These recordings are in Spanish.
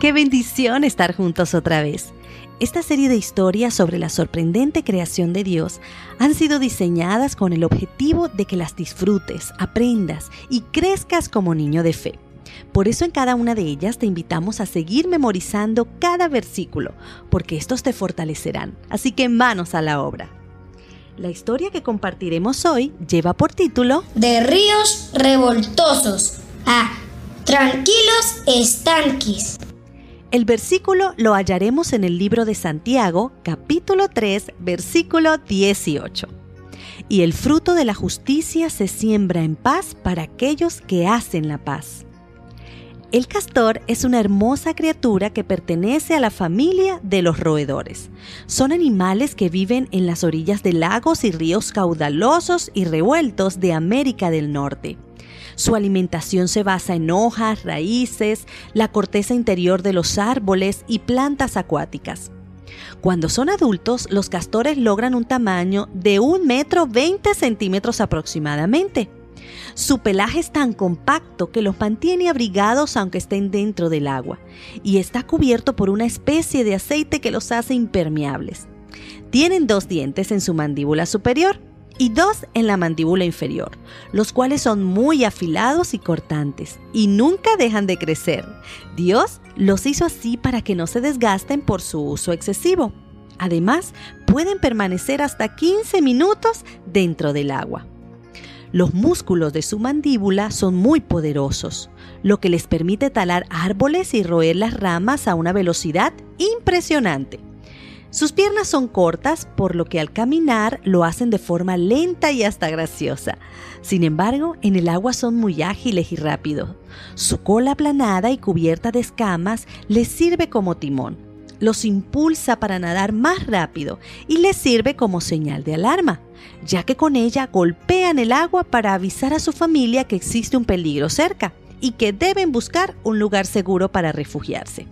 Qué bendición estar juntos otra vez. Esta serie de historias sobre la sorprendente creación de Dios han sido diseñadas con el objetivo de que las disfrutes, aprendas y crezcas como niño de fe. Por eso en cada una de ellas te invitamos a seguir memorizando cada versículo, porque estos te fortalecerán. Así que manos a la obra. La historia que compartiremos hoy lleva por título De ríos revoltosos a tranquilos estanques. El versículo lo hallaremos en el libro de Santiago, capítulo 3, versículo 18. Y el fruto de la justicia se siembra en paz para aquellos que hacen la paz. El castor es una hermosa criatura que pertenece a la familia de los roedores. Son animales que viven en las orillas de lagos y ríos caudalosos y revueltos de América del Norte. Su alimentación se basa en hojas, raíces, la corteza interior de los árboles y plantas acuáticas. Cuando son adultos, los castores logran un tamaño de un metro 20 centímetros aproximadamente. Su pelaje es tan compacto que los mantiene abrigados aunque estén dentro del agua, y está cubierto por una especie de aceite que los hace impermeables. Tienen dos dientes en su mandíbula superior y dos en la mandíbula inferior, los cuales son muy afilados y cortantes y nunca dejan de crecer. Dios los hizo así para que no se desgasten por su uso excesivo. Además, pueden permanecer hasta 15 minutos dentro del agua. Los músculos de su mandíbula son muy poderosos, lo que les permite talar árboles y roer las ramas a una velocidad impresionante. Sus piernas son cortas, por lo que al caminar lo hacen de forma lenta y hasta graciosa. Sin embargo, en el agua son muy ágiles y rápidos. Su cola aplanada y cubierta de escamas les sirve como timón. Los impulsa para nadar más rápido y les sirve como señal de alarma, ya que con ella golpean el agua para avisar a su familia que existe un peligro cerca y que deben buscar un lugar seguro para refugiarse.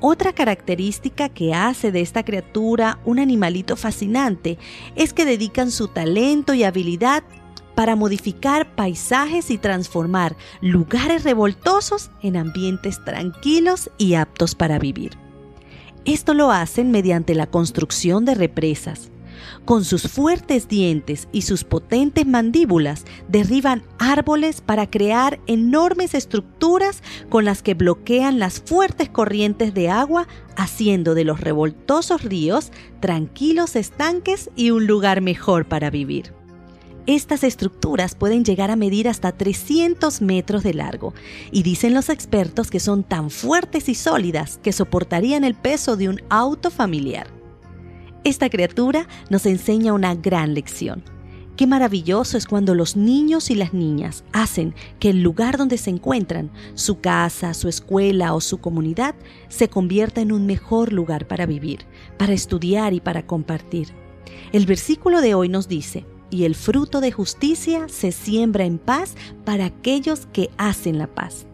Otra característica que hace de esta criatura un animalito fascinante es que dedican su talento y habilidad para modificar paisajes y transformar lugares revoltosos en ambientes tranquilos y aptos para vivir. Esto lo hacen mediante la construcción de represas, con sus fuertes dientes y sus potentes mandíbulas derriban árboles para crear enormes estructuras con las que bloquean las fuertes corrientes de agua, haciendo de los revoltosos ríos tranquilos estanques y un lugar mejor para vivir. Estas estructuras pueden llegar a medir hasta 300 metros de largo y dicen los expertos que son tan fuertes y sólidas que soportarían el peso de un auto familiar. Esta criatura nos enseña una gran lección. Qué maravilloso es cuando los niños y las niñas hacen que el lugar donde se encuentran, su casa, su escuela o su comunidad, se convierta en un mejor lugar para vivir, para estudiar y para compartir. El versículo de hoy nos dice, y el fruto de justicia se siembra en paz para aquellos que hacen la paz.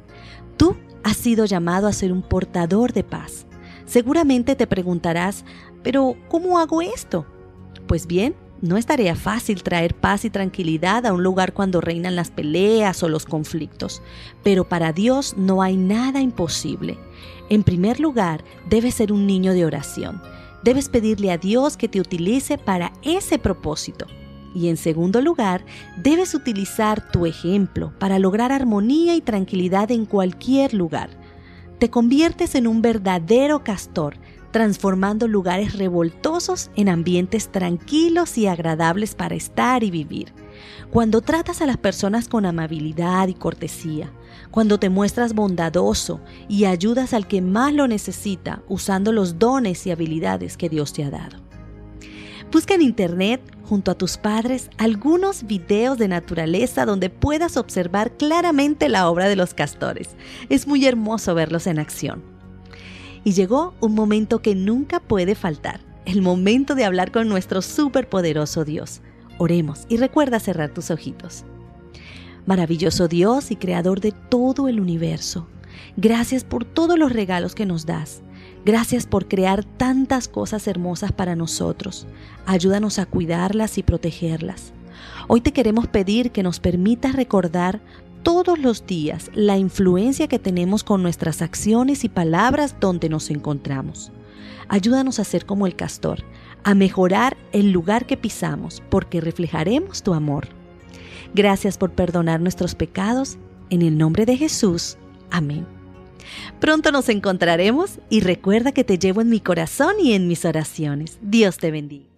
Tú has sido llamado a ser un portador de paz. Seguramente te preguntarás, pero ¿cómo hago esto? Pues bien, no es tarea fácil traer paz y tranquilidad a un lugar cuando reinan las peleas o los conflictos, pero para Dios no hay nada imposible. En primer lugar, debes ser un niño de oración. Debes pedirle a Dios que te utilice para ese propósito. Y en segundo lugar, debes utilizar tu ejemplo para lograr armonía y tranquilidad en cualquier lugar. Te conviertes en un verdadero castor transformando lugares revoltosos en ambientes tranquilos y agradables para estar y vivir. Cuando tratas a las personas con amabilidad y cortesía, cuando te muestras bondadoso y ayudas al que más lo necesita usando los dones y habilidades que Dios te ha dado. Busca en internet, junto a tus padres, algunos videos de naturaleza donde puedas observar claramente la obra de los castores. Es muy hermoso verlos en acción. Y llegó un momento que nunca puede faltar, el momento de hablar con nuestro superpoderoso Dios. Oremos y recuerda cerrar tus ojitos. Maravilloso Dios y creador de todo el universo, gracias por todos los regalos que nos das. Gracias por crear tantas cosas hermosas para nosotros. Ayúdanos a cuidarlas y protegerlas. Hoy te queremos pedir que nos permitas recordar todos los días la influencia que tenemos con nuestras acciones y palabras donde nos encontramos. Ayúdanos a ser como el castor, a mejorar el lugar que pisamos, porque reflejaremos tu amor. Gracias por perdonar nuestros pecados. En el nombre de Jesús. Amén. Pronto nos encontraremos y recuerda que te llevo en mi corazón y en mis oraciones. Dios te bendiga.